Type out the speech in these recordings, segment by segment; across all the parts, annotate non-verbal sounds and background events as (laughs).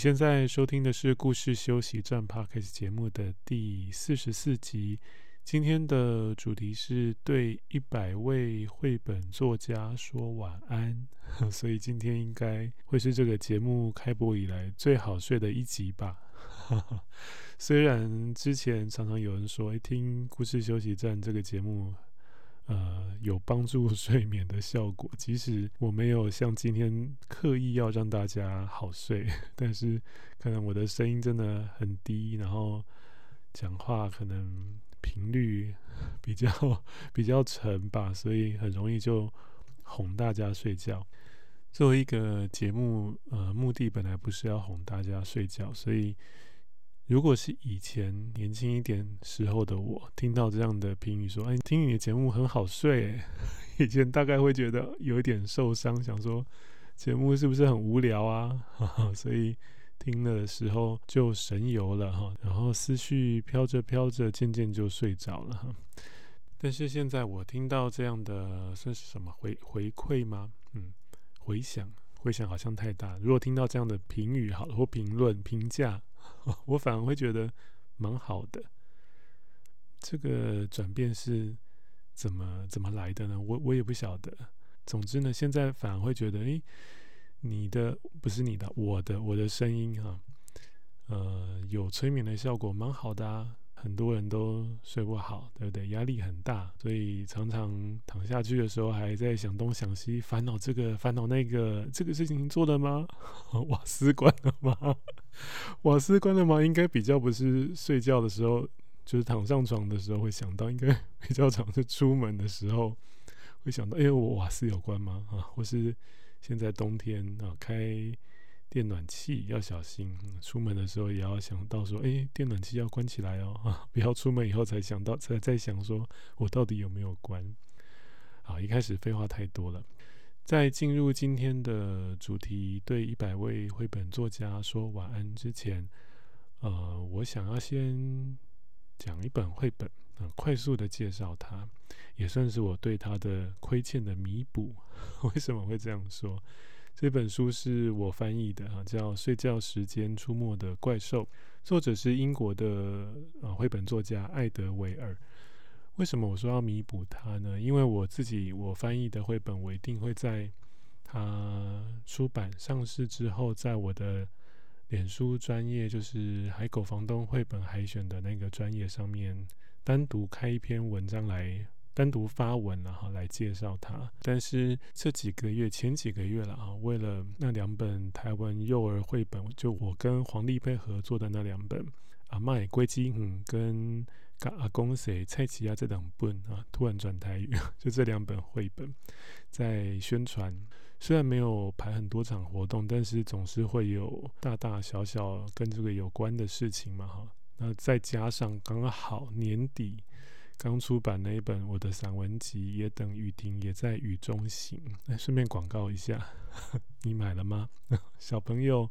现在收听的是故事休息站 Podcast 节目的第四十四集。今天的主题是对一百位绘本作家说晚安，(laughs) 所以今天应该会是这个节目开播以来最好睡的一集吧。(laughs) 虽然之前常常有人说，听故事休息站这个节目。呃，有帮助 (laughs) 睡眠的效果。即使我没有像今天刻意要让大家好睡，(laughs) 但是可能我的声音真的很低，然后讲话可能频率 (laughs) 比较比较沉吧，所以很容易就哄大家睡觉。作为一个节目，呃，目的本来不是要哄大家睡觉，所以。如果是以前年轻一点时候的我，听到这样的评语说：“哎，听你的节目很好睡。(laughs) ”以前大概会觉得有一点受伤，想说节目是不是很无聊啊？(laughs) 所以听了的时候就神游了哈，然后思绪飘着飘着，渐渐就睡着了哈。但是现在我听到这样的算是什么回回馈吗？嗯，回响回响好像太大。如果听到这样的评语好，或评论评价。我反而会觉得蛮好的。这个转变是怎么怎么来的呢？我我也不晓得。总之呢，现在反而会觉得，诶，你的不是你的，我的我的声音哈，呃，有催眠的效果，蛮好的啊。很多人都睡不好，对不对？压力很大，所以常常躺下去的时候还在想东想西，烦恼这个烦恼那个。这个事情做了吗？(laughs) 瓦斯关了吗？(laughs) 瓦斯关了吗？应该比较不是睡觉的时候，就是躺上床的时候会想到，应该 (laughs) 比较常是出门的时候会想到，哎，我瓦斯有关吗？啊，或是现在冬天啊，开。电暖气要小心，出门的时候也要想到说，诶，电暖气要关起来哦，啊，不要出门以后才想到，才在想说我到底有没有关。好，一开始废话太多了，在进入今天的主题，对一百位绘本作家说晚安之前，呃，我想要先讲一本绘本，呃，快速的介绍它，也算是我对它的亏欠的弥补。(laughs) 为什么会这样说？这本书是我翻译的啊，叫《睡觉时间出没的怪兽》，作者是英国的啊绘本作家艾德维尔。为什么我说要弥补它呢？因为我自己我翻译的绘本，我一定会在他出版上市之后，在我的脸书专业，就是海狗房东绘本海选的那个专业上面，单独开一篇文章来。单独发文然后来介绍它，但是这几个月前几个月了啊，为了那两本台湾幼儿绘本，就我跟黄丽佩合作的那两本《阿嬷的鸡嗯，跟》跟《阿公谁蔡奇亚》这两本啊，突然转台语，(laughs) 就这两本绘本在宣传。虽然没有排很多场活动，但是总是会有大大小小跟这个有关的事情嘛哈。那再加上刚好年底。刚出版那一本我的散文集《也等雨停，也在雨中行》。那顺便广告一下，(laughs) 你买了吗？(laughs) 小朋友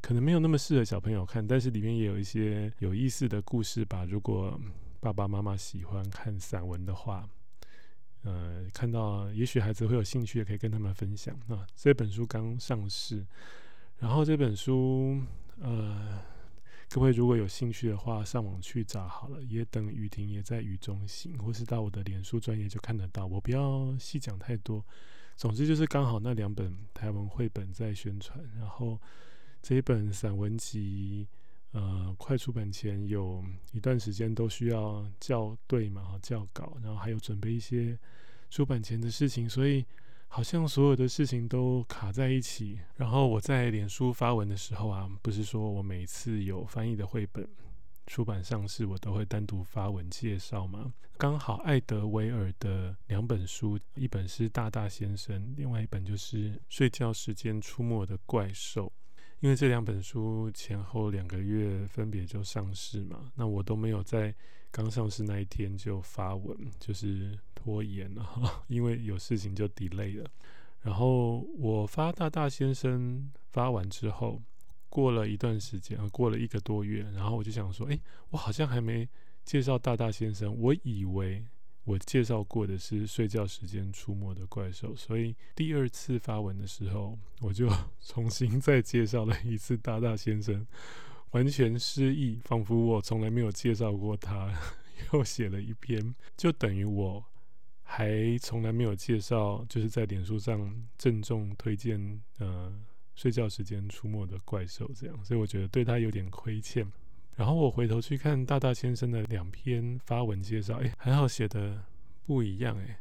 可能没有那么适合小朋友看，但是里面也有一些有意思的故事吧。如果爸爸妈妈喜欢看散文的话，呃，看到也许孩子会有兴趣，也可以跟他们分享。那这本书刚上市，然后这本书，呃。各位如果有兴趣的话，上网去找好了。也等雨停，也在雨中行，或是到我的脸书专业就看得到。我不要细讲太多，总之就是刚好那两本台湾绘本在宣传，然后这一本散文集，呃，快出版前有一段时间都需要校对嘛，校稿，然后还有准备一些出版前的事情，所以。好像所有的事情都卡在一起。然后我在脸书发文的时候啊，不是说我每次有翻译的绘本出版上市，我都会单独发文介绍嘛？刚好艾德维尔的两本书，一本是《大大先生》，另外一本就是《睡觉时间出没的怪兽》。因为这两本书前后两个月分别就上市嘛，那我都没有在刚上市那一天就发文，就是拖延了，(laughs) 因为有事情就 delay 了。然后我发大大先生发完之后，过了一段时间，过了一个多月，然后我就想说，哎，我好像还没介绍大大先生，我以为我介绍过的是睡觉时间出没的怪兽，所以第二次发文的时候，我就 (laughs) 重新再介绍了一次大大先生，完全失忆，仿佛我从来没有介绍过他，又写了一篇，就等于我。还从来没有介绍，就是在脸书上郑重推荐，呃，睡觉时间出没的怪兽这样，所以我觉得对他有点亏欠。然后我回头去看大大先生的两篇发文介绍，哎，还好写的不一样哎，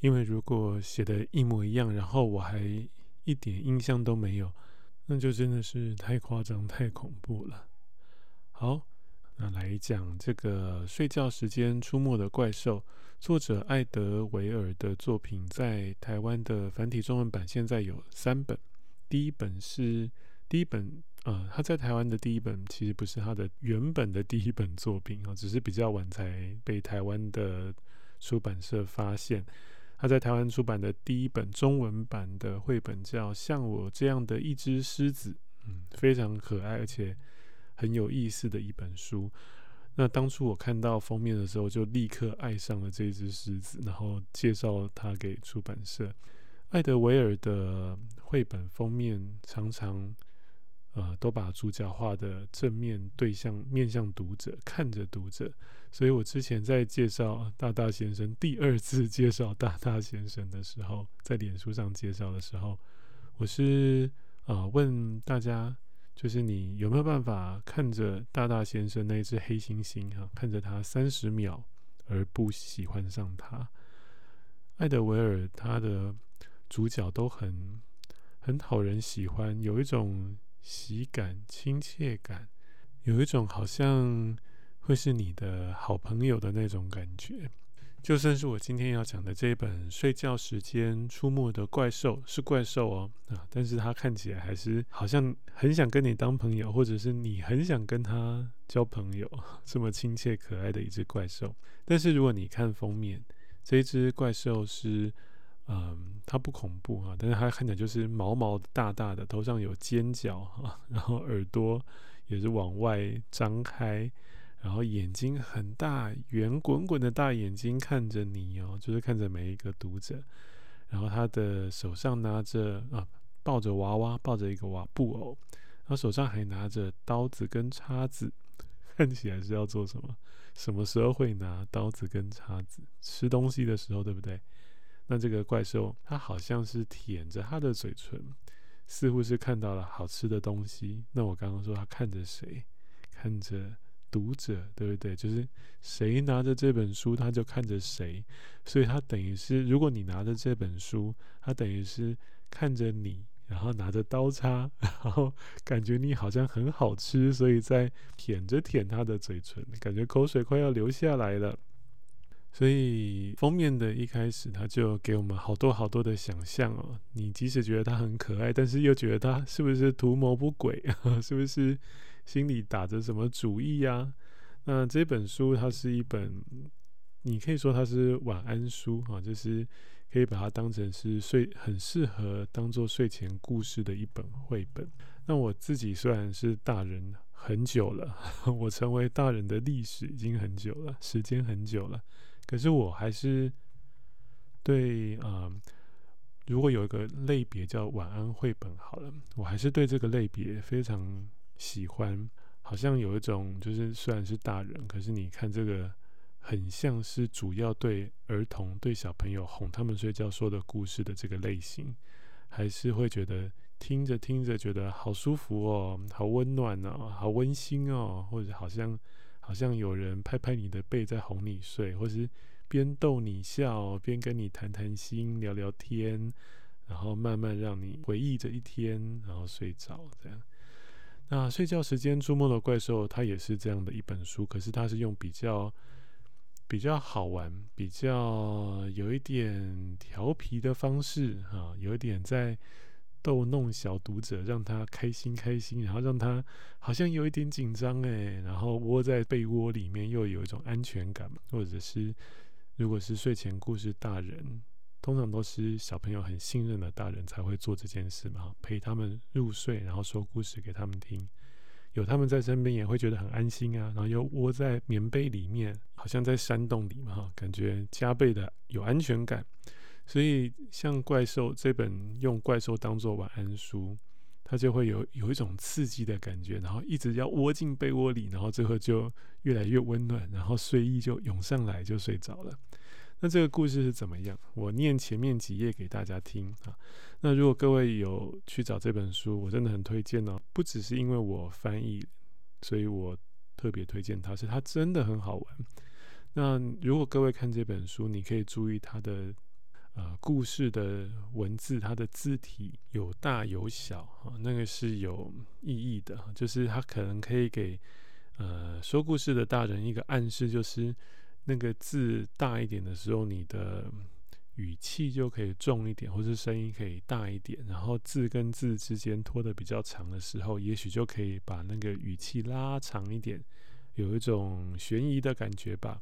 因为如果写的一模一样，然后我还一点印象都没有，那就真的是太夸张、太恐怖了。好。那来讲这个睡觉时间出没的怪兽，作者艾德维尔的作品，在台湾的繁体中文版现在有三本。第一本是第一本，呃，他在台湾的第一本其实不是他的原本的第一本作品啊，只是比较晚才被台湾的出版社发现。他在台湾出版的第一本中文版的绘本叫《像我这样的一只狮子》，嗯，非常可爱，而且。很有意思的一本书。那当初我看到封面的时候，就立刻爱上了这只狮子，然后介绍它给出版社。艾德维尔的绘本封面常常呃都把主角画的正面对象面向读者，看着读者。所以我之前在介绍大大先生，第二次介绍大大先生的时候，在脸书上介绍的时候，我是啊、呃、问大家。就是你有没有办法看着大大先生那只黑猩猩哈，看着他三十秒而不喜欢上他？艾德维尔他的主角都很很讨人喜欢，有一种喜感、亲切感，有一种好像会是你的好朋友的那种感觉。就算是我今天要讲的这一本《睡觉时间出没的怪兽》是怪兽哦啊，但是它看起来还是好像很想跟你当朋友，或者是你很想跟他交朋友，(laughs) 这么亲切可爱的一只怪兽。但是如果你看封面，这一只怪兽是嗯，它不恐怖啊，但是它看起来就是毛毛大大的，头上有尖角哈，然后耳朵也是往外张开。然后眼睛很大，圆滚滚的大眼睛看着你哦，就是看着每一个读者。然后他的手上拿着啊，抱着娃娃，抱着一个娃布偶，然后手上还拿着刀子跟叉子，看起来是要做什么？什么时候会拿刀子跟叉子？吃东西的时候，对不对？那这个怪兽，它好像是舔着它的嘴唇，似乎是看到了好吃的东西。那我刚刚说，它看着谁？看着。读者对不对？就是谁拿着这本书，他就看着谁，所以他等于是，如果你拿着这本书，他等于是看着你，然后拿着刀叉，然后感觉你好像很好吃，所以在舔着舔他的嘴唇，感觉口水快要流下来了。所以封面的一开始，他就给我们好多好多的想象哦。你即使觉得他很可爱，但是又觉得他是不是图谋不轨啊？(laughs) 是不是？心里打着什么主意呀、那这本书它是一本，你可以说它是晚安书啊，就是可以把它当成是睡，很适合当做睡前故事的一本绘本。那我自己虽然是大人很久了，(laughs) 我成为大人的历史已经很久了，时间很久了，可是我还是对啊、如果有一个类别叫晚安绘本好了，我还是对这个类别非常。喜欢，好像有一种就是虽然是大人，可是你看这个很像是主要对儿童、对小朋友哄他们睡觉说的故事的这个类型，还是会觉得听着听着觉得好舒服哦，好温暖哦，好温馨哦，或者好像好像有人拍拍你的背在哄你睡，或是边逗你笑边跟你谈谈心、聊聊天，然后慢慢让你回忆着一天，然后睡着这样。那睡觉时间出没的怪兽，它也是这样的一本书，可是它是用比较比较好玩、比较有一点调皮的方式，哈，有一点在逗弄小读者，让他开心开心，然后让他好像有一点紧张哎，然后窝在被窝里面又有一种安全感，或者是如果是睡前故事，大人通常都是小朋友很信任的大人才会做这件事嘛，陪他们入睡，然后说故事给他们听，有他们在身边也会觉得很安心啊，然后又窝在棉被里面，好像在山洞里嘛，感觉加倍的有安全感。所以，像怪兽这本用怪兽当做晚安书，它就会有有一种刺激的感觉，然后一直要窝进被窝里，然后最后就越来越温暖，然后睡意就涌上来，就睡着了。那这个故事是怎么样？我念前面几页给大家听啊。那如果各位有去找这本书，我真的很推荐哦。不只是因为我翻译，所以我特别推荐它，是它真的很好玩。那如果各位看这本书，你可以注意它的。呃，故事的文字，它的字体有大有小，哈，那个是有意义的，就是它可能可以给呃说故事的大人一个暗示，就是那个字大一点的时候，你的语气就可以重一点，或是声音可以大一点，然后字跟字之间拖得比较长的时候，也许就可以把那个语气拉长一点，有一种悬疑的感觉吧。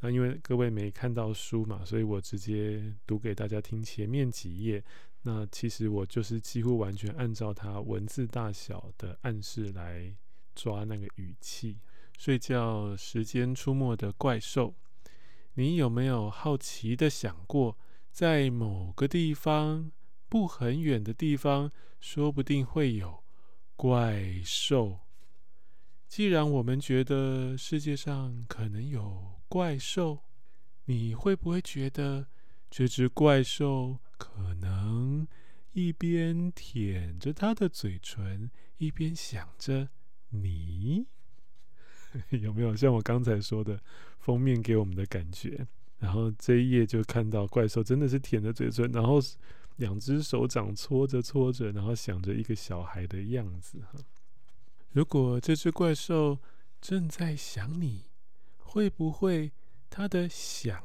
那因为各位没看到书嘛，所以我直接读给大家听前面几页。那其实我就是几乎完全按照它文字大小的暗示来抓那个语气。睡觉时间出没的怪兽，你有没有好奇的想过，在某个地方，不很远的地方，说不定会有怪兽？既然我们觉得世界上可能有怪兽，你会不会觉得这只怪兽可能一边舔着它的嘴唇，一边想着你？(laughs) 有没有像我刚才说的封面给我们的感觉？然后这一页就看到怪兽真的是舔着嘴唇，然后两只手掌搓着搓着，然后想着一个小孩的样子。哈，如果这只怪兽正在想你。会不会他的想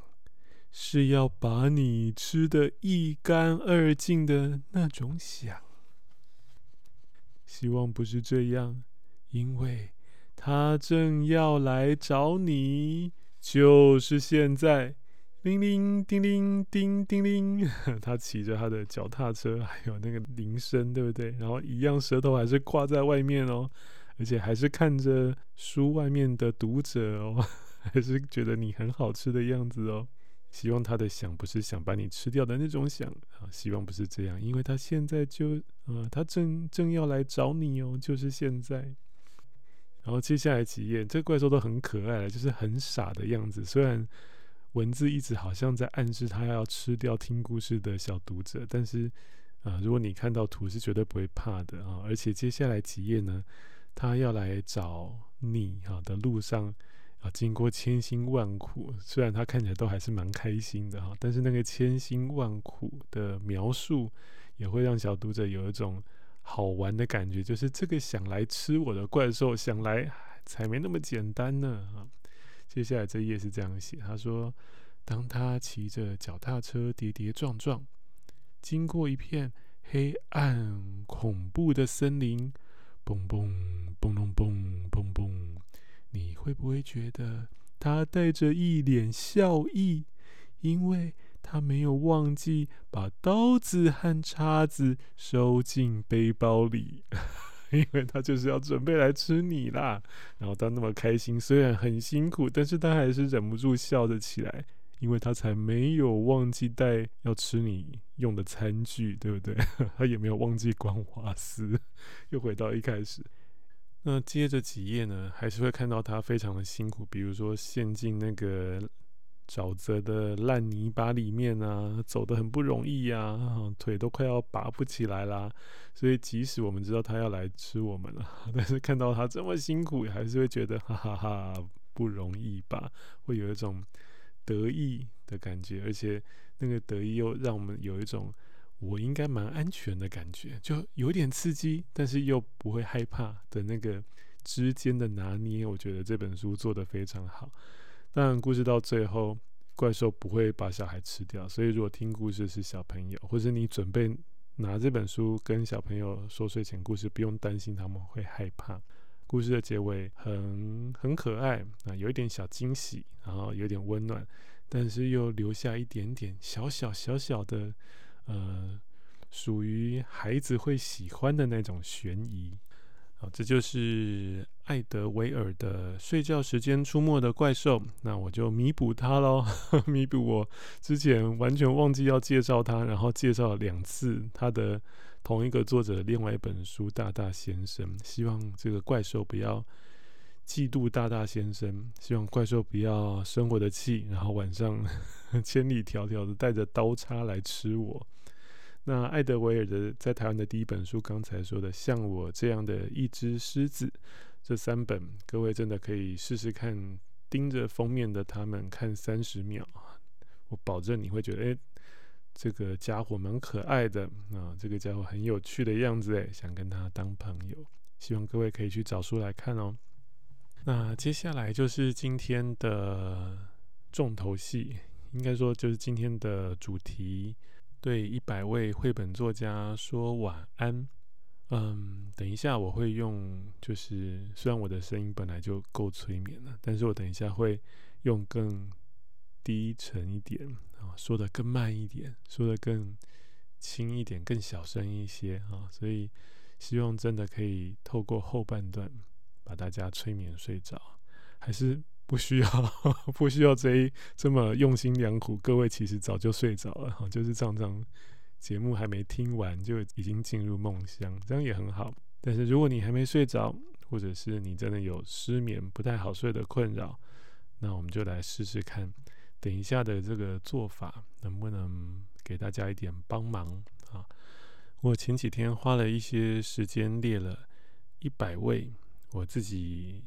是要把你吃得一干二净的那种想？希望不是这样，因为他正要来找你，就是现在！叮铃叮铃叮叮铃，(laughs) 他骑着他的脚踏车，还有那个铃声，对不对？然后一样，舌头还是挂在外面哦，而且还是看着书外面的读者哦。还是觉得你很好吃的样子哦。希望他的想不是想把你吃掉的那种想啊，希望不是这样，因为他现在就呃，他正正要来找你哦，就是现在。然后接下来几页，这怪兽都很可爱了，就是很傻的样子。虽然文字一直好像在暗示他要吃掉听故事的小读者，但是啊，如果你看到图是绝对不会怕的啊。而且接下来几页呢，他要来找你哈的路上。经过千辛万苦，虽然他看起来都还是蛮开心的哈，但是那个千辛万苦的描述也会让小读者有一种好玩的感觉，就是这个想来吃我的怪兽，想来才没那么简单呢哈。接下来这页是这样写，他说：当他骑着脚踏车跌跌撞撞，经过一片黑暗恐怖的森林，嘣嘣嘣隆。会不会觉得他带着一脸笑意，因为他没有忘记把刀子和叉子收进背包里，(laughs) 因为他就是要准备来吃你啦。然后他那么开心，虽然很辛苦，但是他还是忍不住笑着起来，因为他才没有忘记带要吃你用的餐具，对不对？(laughs) 他也没有忘记关瓦斯，(laughs) 又回到一开始。那接着几页呢，还是会看到他非常的辛苦，比如说陷进那个沼泽的烂泥巴里面啊，走得很不容易呀，啊，腿都快要拔不起来啦。所以即使我们知道他要来吃我们了，(laughs) 但是看到他这么辛苦，还是会觉得哈哈哈不容易吧？会有一种得意的感觉，而且那个得意又让我们有一种。我应该蛮安全的感觉，就有点刺激，但是又不会害怕的那个之间的拿捏，我觉得这本书做得非常好。当然，故事到最后，怪兽不会把小孩吃掉，所以如果听故事是小朋友，或者你准备拿这本书跟小朋友说睡前故事，不用担心他们会害怕。故事的结尾很很可爱啊，有一点小惊喜，然后有点温暖，但是又留下一点点小小小小的呃，属于孩子会喜欢的那种悬疑。好，这就是艾德维尔的《睡觉时间出没的怪兽》，那我就弥补他喽，(laughs) 弥补我之前完全忘记要介绍他，然后介绍了两次他的同一个作者另外一本书《大大先生》。希望这个怪兽不要嫉妒大大先生，希望怪兽不要生我的气，然后晚上 (laughs) 千里迢迢的带着刀叉来吃我。那艾德维尔的在台湾的第一本书，刚才说的像我这样的一只狮子，这三本各位真的可以试试看，盯着封面的他们看三十秒，我保证你会觉得，哎，这个家伙蛮可爱的啊，这个家伙很有趣的样子，哎，想跟他当朋友。希望各位可以去找书来看哦。那接下来就是今天的重头戏，应该说就是今天的主题。对一百位绘本作家说晚安。嗯，等一下我会用，就是虽然我的声音本来就够催眠了，但是我等一下会用更低沉一点啊，说得更慢一点，说得更轻一点，更小声一些啊，所以希望真的可以透过后半段把大家催眠睡着，还是？不需要，(laughs) 不需要这这么用心良苦。各位其实早就睡着了哈，就是常常节目还没听完就已经进入梦乡，这样也很好。但是如果你还没睡着，或者是你真的有失眠不太好睡的困扰，那我们就来试试看，等一下的这个做法能不能给大家一点帮忙啊？我前几天花了一些时间列了一百位我自己。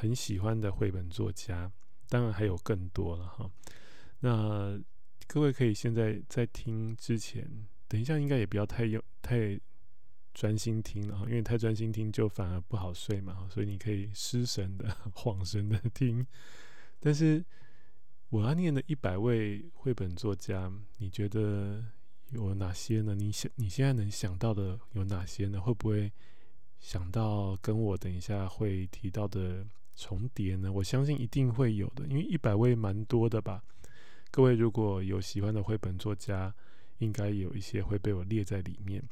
很喜欢的绘本作家，当然还有更多了哈。那各位可以现在在听之前，等一下应该也不要太用太专心听了，因为太专心听就反而不好睡嘛。所以你可以失神的、(laughs) 恍神的听。但是我要念的一百位绘本作家，你觉得有哪些呢？你想你现在能想到的有哪些呢？会不会想到跟我等一下会提到的？重叠呢？我相信一定会有的，因为一百位蛮多的吧。各位如果有喜欢的绘本作家，应该有一些会被我列在里面。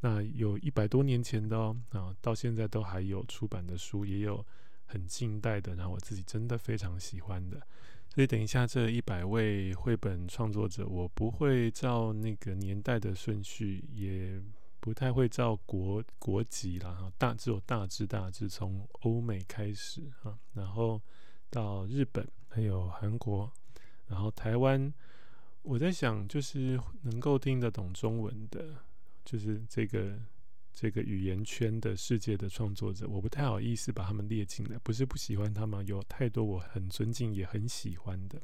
那有一百多年前的哦，啊，到现在都还有出版的书，也有很近代的，然后我自己真的非常喜欢的。所以等一下这一百位绘本创作者，我不会照那个年代的顺序，也。不太会照国国籍啦，大只有大致大致从欧美开始哈，然后到日本，还有韩国，然后台湾。我在想，就是能够听得懂中文的，就是这个这个语言圈的世界的创作者，我不太好意思把他们列进来，不是不喜欢他们，有太多我很尊敬也很喜欢的，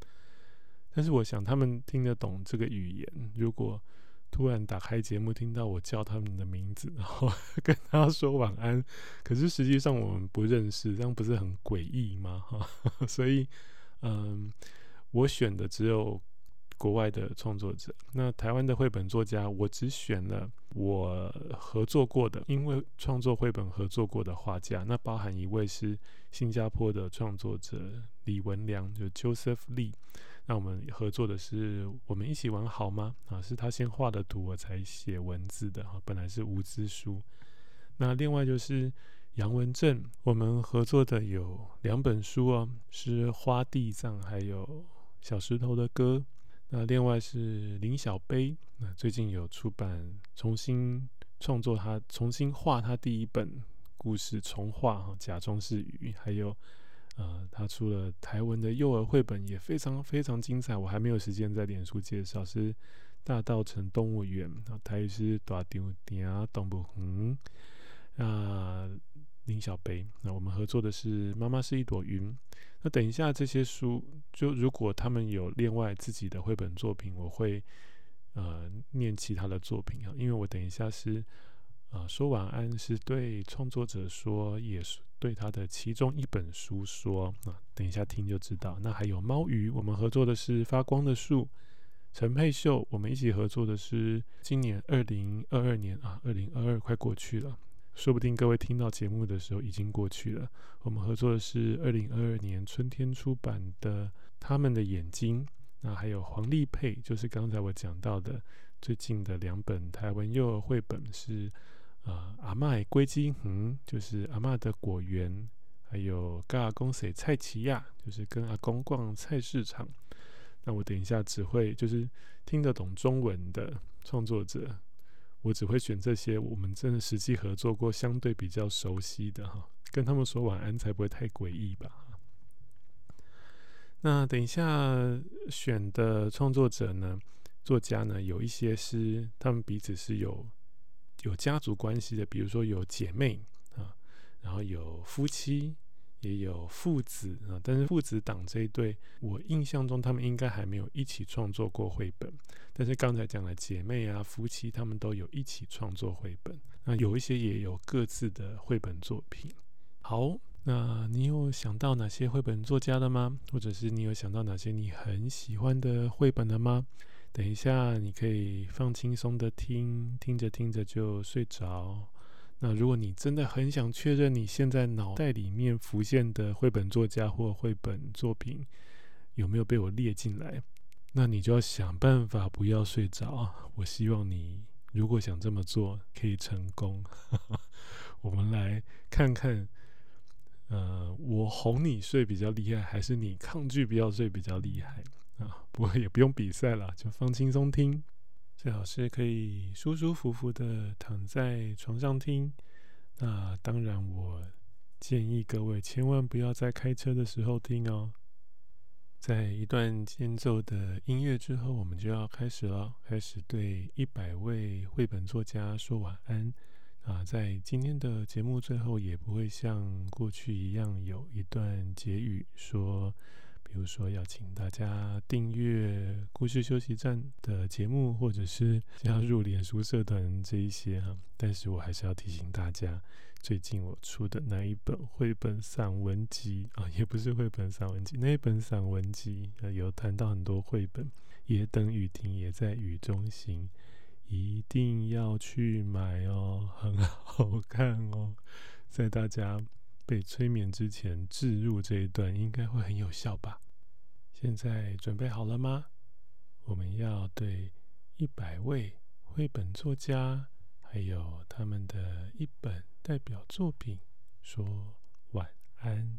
但是我想他们听得懂这个语言，如果。突然打开节目，听到我叫他们的名字，(laughs) 然后跟他说晚安。可是实际上我们不认识，这样不是很诡异吗？哈，(laughs) 所以，嗯，我选的只有国外的创作者。那台湾的绘本作家，我只选了我合作过的，因为创作绘本合作过的画家。那包含一位是新加坡的创作者李文良，就 Joseph Lee。那我们合作的是我们一起玩好吗？啊，是他先画的图，我才写文字的哈。本来是无字书。那另外就是杨文正，我们合作的有两本书哦，是《花地藏》还有《小石头的歌》。那另外是林小杯，那最近有出版，重新创作他，重新画他第一本故事重画哈，假装是鱼，还有。呃，他出了台文的幼儿绘本，也非常非常精彩。我还没有时间在脸书介绍，是大稻城动物园，啊，台语是大稻埕动物园。啊林小北，那我们合作的是妈妈是一朵云。那等一下这些书，就如果他们有另外自己的绘本作品，我会呃念其他的作品啊，因为我等一下是。啊，说晚安是对创作者说，也是对他的其中一本书说。啊，等一下听就知道。那还有猫鱼，我们合作的是发光的树，陈佩秀，我们一起合作的是今年二零二二年啊，二零二二快过去了，说不定各位听到节目的时候已经过去了。我们合作的是二零二二年春天出版的《他们的眼睛》，那还有黄丽佩，就是刚才我讲到的最近的两本台湾幼儿绘本是、呃，阿嬷归基哼，就是阿嬷的果园，还有跟阿公谁菜奇亚，就是跟阿公逛菜市场。那我等一下只会就是听得懂中文的创作者，我只会选这些我们真的实际合作过、相对比较熟悉的哈，跟他们说晚安才不会太诡异吧。那等一下选的创作者呢，作家呢，有一些是他们彼此是有有家族关系的，比如说有姐妹啊，然后有夫妻。也有父子啊，但是父子档这一对，我印象中他们应该还没有一起创作过绘本。但是刚才讲的姐妹啊、夫妻，他们都有一起创作绘本。那有一些也有各自的绘本作品。好，那你有想到哪些绘本作家的吗？或者是你有想到哪些你很喜欢的绘本了吗？等一下你可以放轻松的听，听着听着就睡着。那如果你真的很想确认你现在脑袋里面浮现的绘本作家或绘本作品有没有被我列进来，那你就要想办法不要睡着。我希望你如果想这么做可以成功。(laughs) 我们来看看，呃，我哄你睡比较厉害，还是你抗拒不要睡比较厉害啊？不过也不用比赛了，就放轻松听。最好是可以舒舒服服的躺在床上听。那当然，我建议各位千万不要在开车的时候听哦。在一段间奏的音乐之后，我们就要开始了，开始对一百位绘本作家说晚安。啊，在今天的节目最后，也不会像过去一样有一段结语说。比如说，要请大家订阅故事休息站的节目，或者是加入脸书社团这一些哈。但是我还是要提醒大家，最近我出的那一本绘本散文集啊，(laughs) 也不是绘本散文集，那一本散文集有谈到很多绘本，也等雨停，也在雨中行，一定要去买哦，很好看哦，在大家。被催眠之前置入这一段应该会很有效吧？现在准备好了吗？我们要对一百位绘本作家，还有他们的一本代表作品说晚安。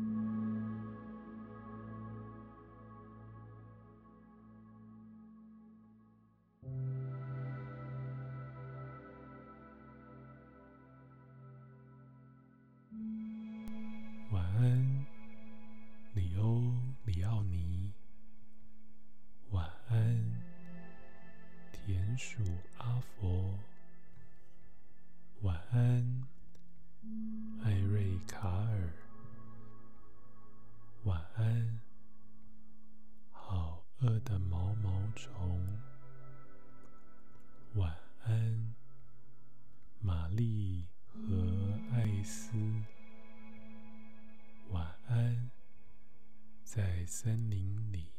森林里。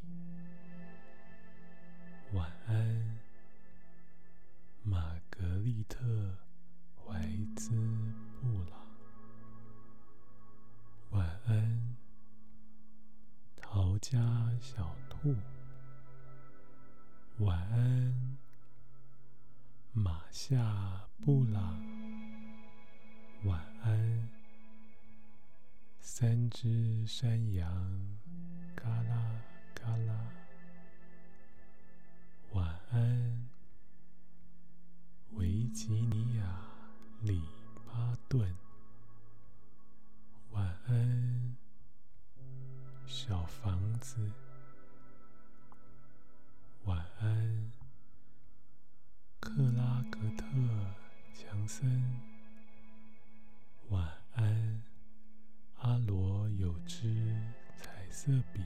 晚安，玛格丽特·怀兹布朗。晚安，陶家小兔。晚安，马夏布朗。晚安，三只山羊，小房子。晚安，克拉格特·强森。晚安，阿罗有支彩色笔。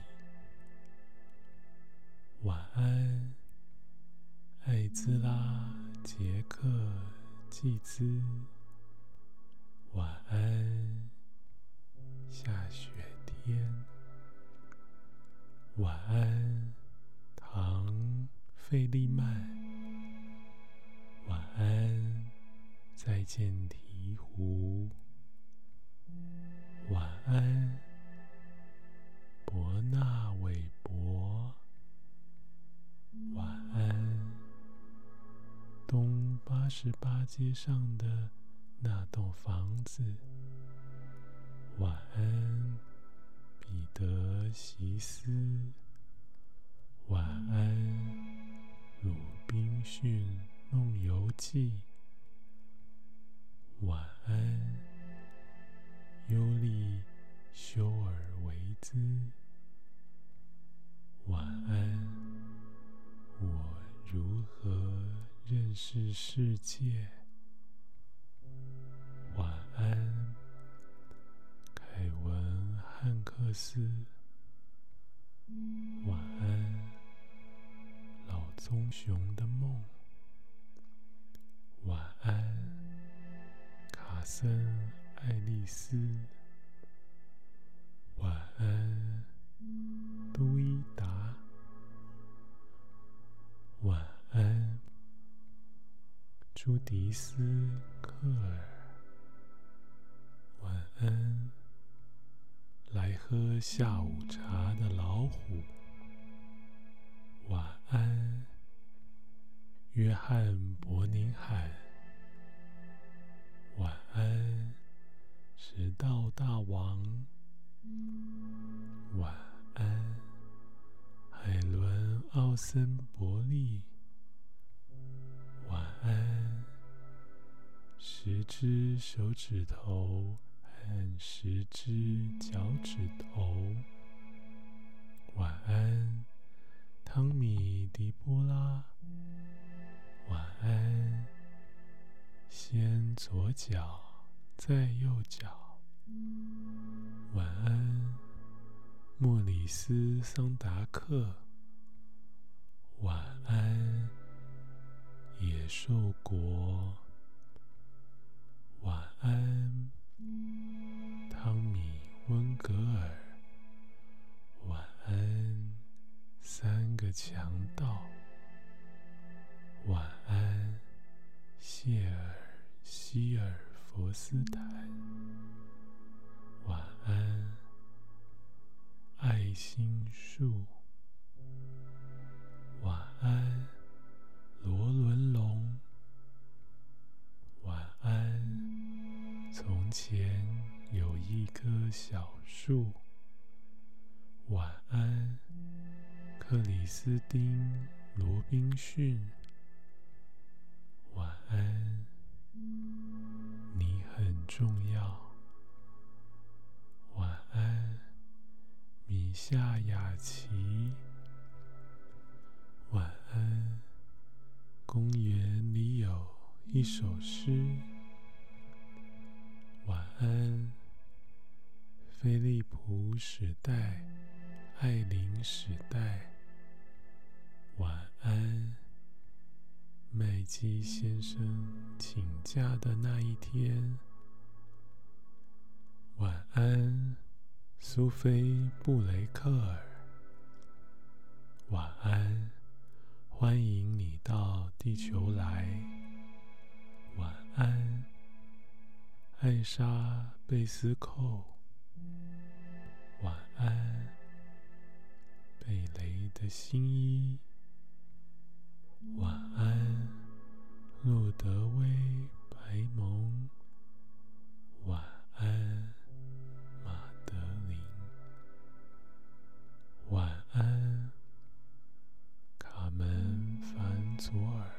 街上的那栋房子。晚安，彼得席斯。晚安，《鲁滨逊梦游记》。晚安，尤利修尔维兹。晚安，我如何认识世界？斯。晚安，老棕熊的梦。晚安，卡森爱丽丝。晚安，都伊达。晚安，朱迪斯克尔。晚安，喝下午茶的老虎。晚安，约翰伯宁罕。晚安，迟到大王。晚安，海伦奥森伯利。晚安，十只手指头。十只脚趾头。晚安，汤米·迪波拉。晚安，先左脚，再右脚。晚安，莫里斯·桑达克。晚安，野兽国。晚安。汤米·温格尔，晚安，三个强盗。晚安，谢尔·希尔弗斯坦。晚安，爱心树。晚安，罗伦龙。晚安，从前。有一棵小树。晚安，克里斯汀·罗宾逊。晚安，你很重要。晚安，米夏·雅琪。晚安，公园里有一首诗。晚安。菲利普史代，艾琳史代。晚安，麦基先生请假的那一天。晚安，苏菲布雷克尔。晚安，欢迎你到地球来。晚安，艾莎贝斯寇。晚安，贝雷的新衣。晚安，路德威白蒙。晚安，马德琳。晚安，卡门凡佐尔。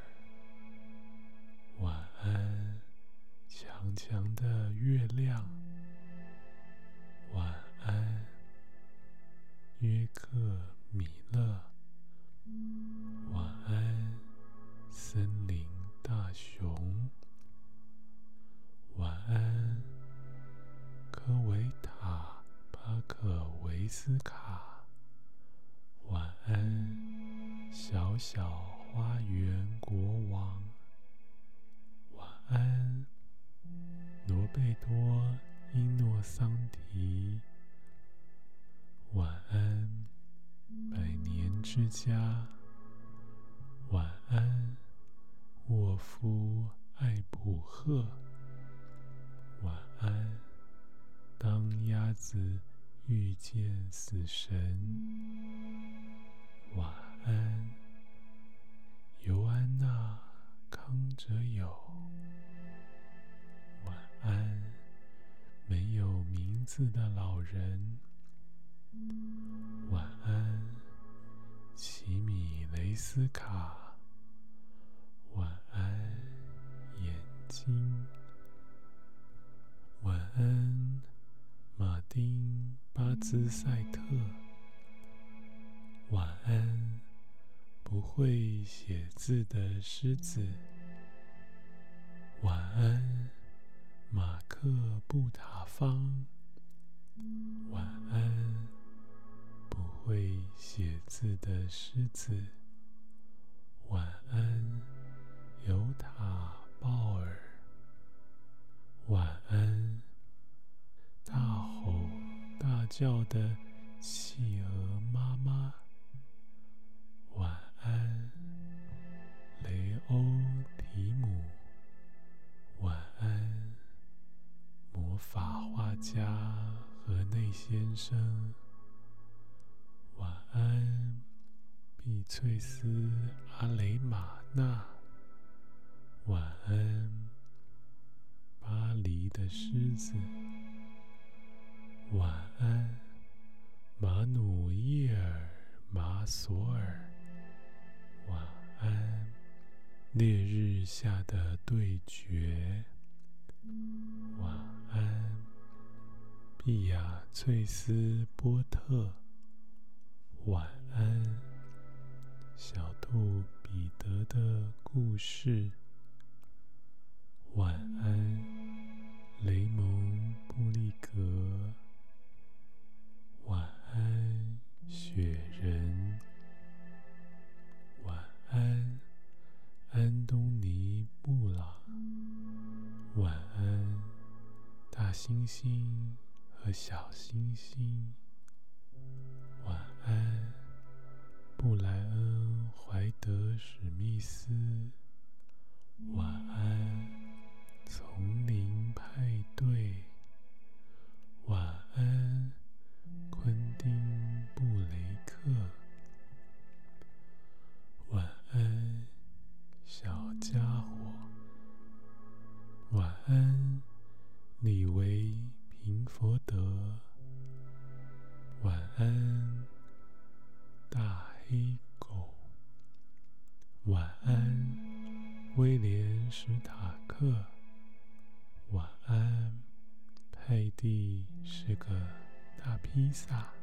强强的月亮。晚安。约克米勒，晚安，森林大熊。晚安，科维塔巴克维斯卡。晚安，小小花园贝多伊诺桑提。晚安，百年之家。晚安，沃夫艾普赫。晚安，当鸭子遇见死神。晚安，尤安娜康哲友。安，没有名字的老人。晚安，奇米雷斯卡。晚安，眼睛。晚安，马丁巴兹赛特。晚安，不会写字的狮子。晚安，马克布塔方。晚安。不会写字的狮子，晚安，尤塔鲍尔。晚安，大吼大叫的企鹅妈妈。家河内先生。晚安，碧翠丝阿雷玛娜。晚安，巴黎的狮子。晚安，马努伊尔马索尔。晚安，烈日下的对决。晚安，碧雅翠丝波特。晚安，小兔彼得的故事。晚安，雷蒙布利格。晚安，雪人。晚安，安东尼布朗。晚安，大猩猩小星星。晚安，布莱恩·怀德·史密斯。大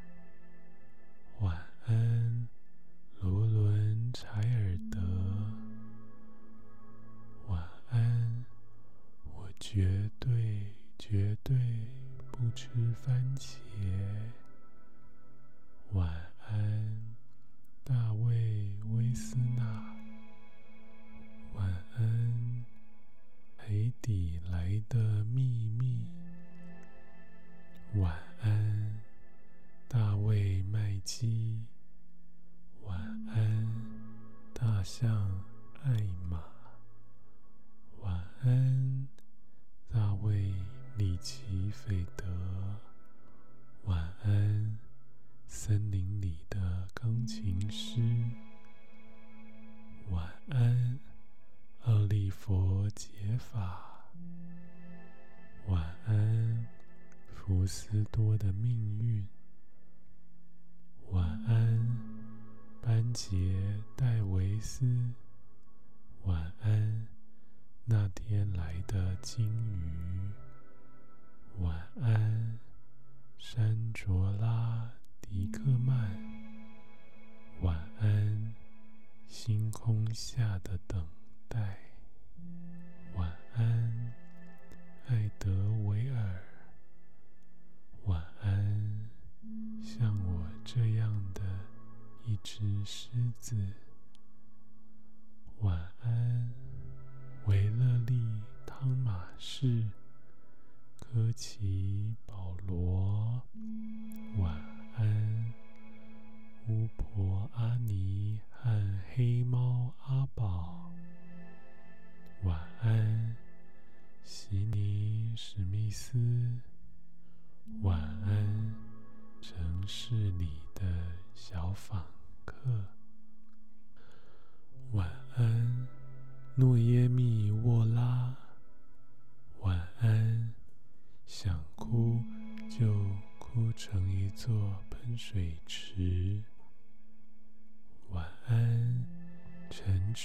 多的命运。晚安，班杰戴维斯。晚安，那天来的金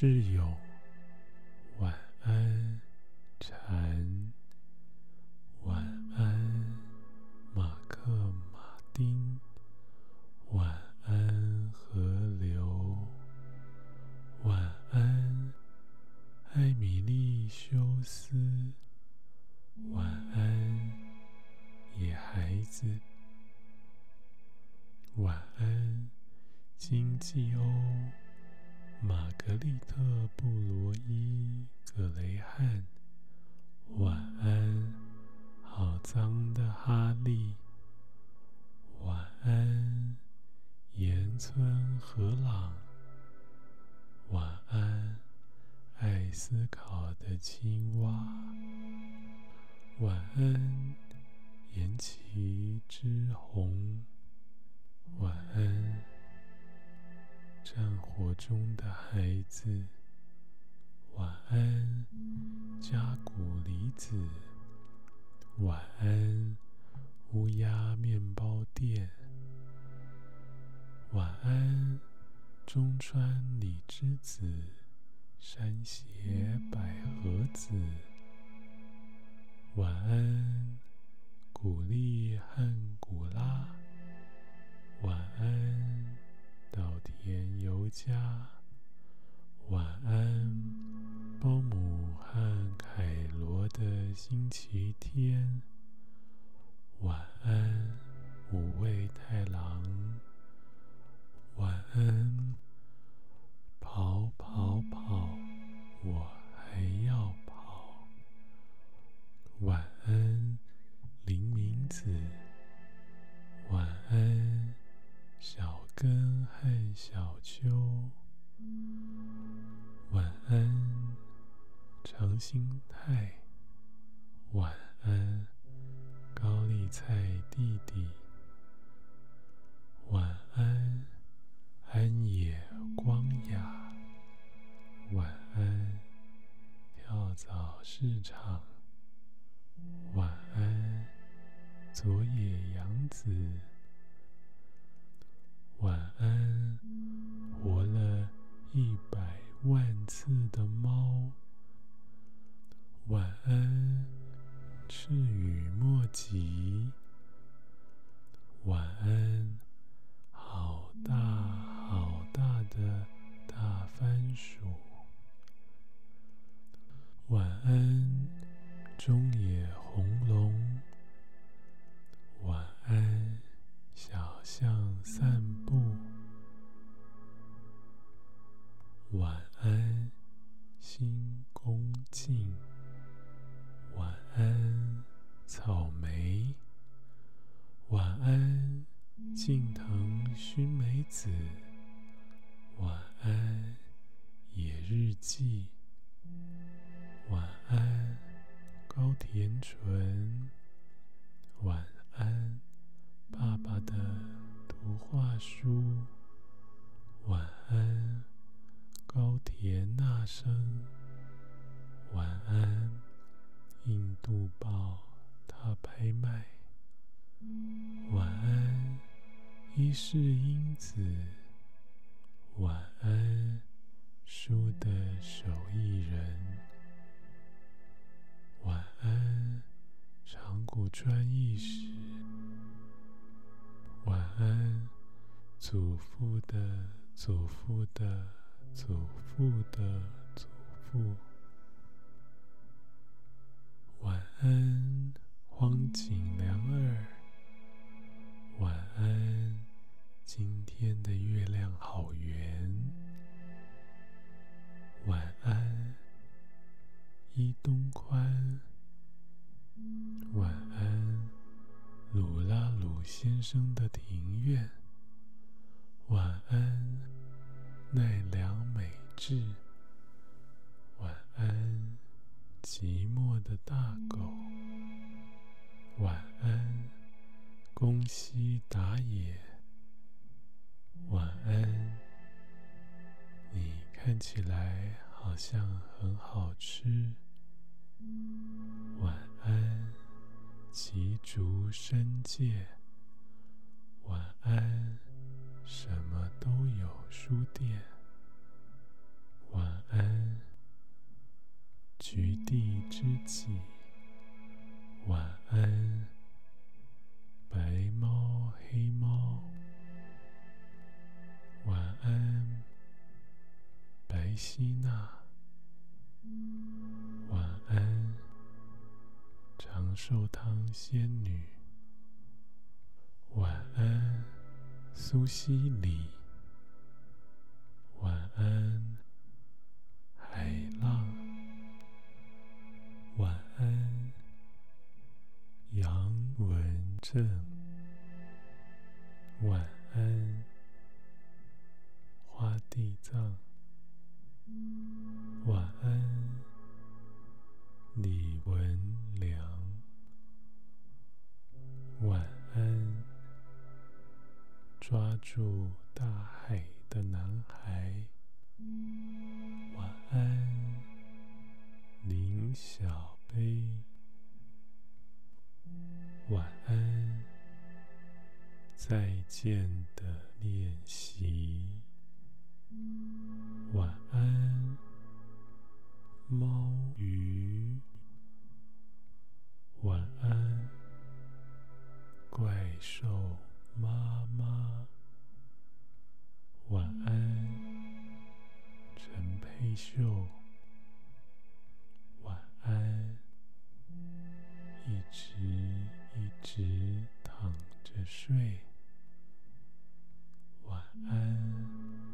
是有乌鸦面包店，晚安，中川里之子，山鞋百合子，晚安，古丽和古拉，晚安。稻田由佳，晚安。包姆和凯罗的星期天，晚安。五味太郎，晚安。跑跑跑，我还要跑。晚安，林明子。晚安。小根和小秋，晚安。长兴市场，晚安。佐野洋子。晚安，活了一百万次的猫。晚安，赤羽莫吉。晚安，好大长谷川义史。晚安，祖父的祖父的祖父的祖父。晚安，荒井良二。晚安，今天的月亮好圆。晚安，伊东宽。晚安。鲁拉鲁先生的庭院。晚安，奈良美智。晚安，寂寞的大狗。晚安，宫西达也。晚安，你看起来好像很好吃。晚安，吉竹伸介。晚安，什么都有书店。晚安，菊地知己。晚安，白猫黑猫。晚安，白希娜。长寿汤仙女。晚安，苏西里。晚安，一直一直躺着睡。晚安。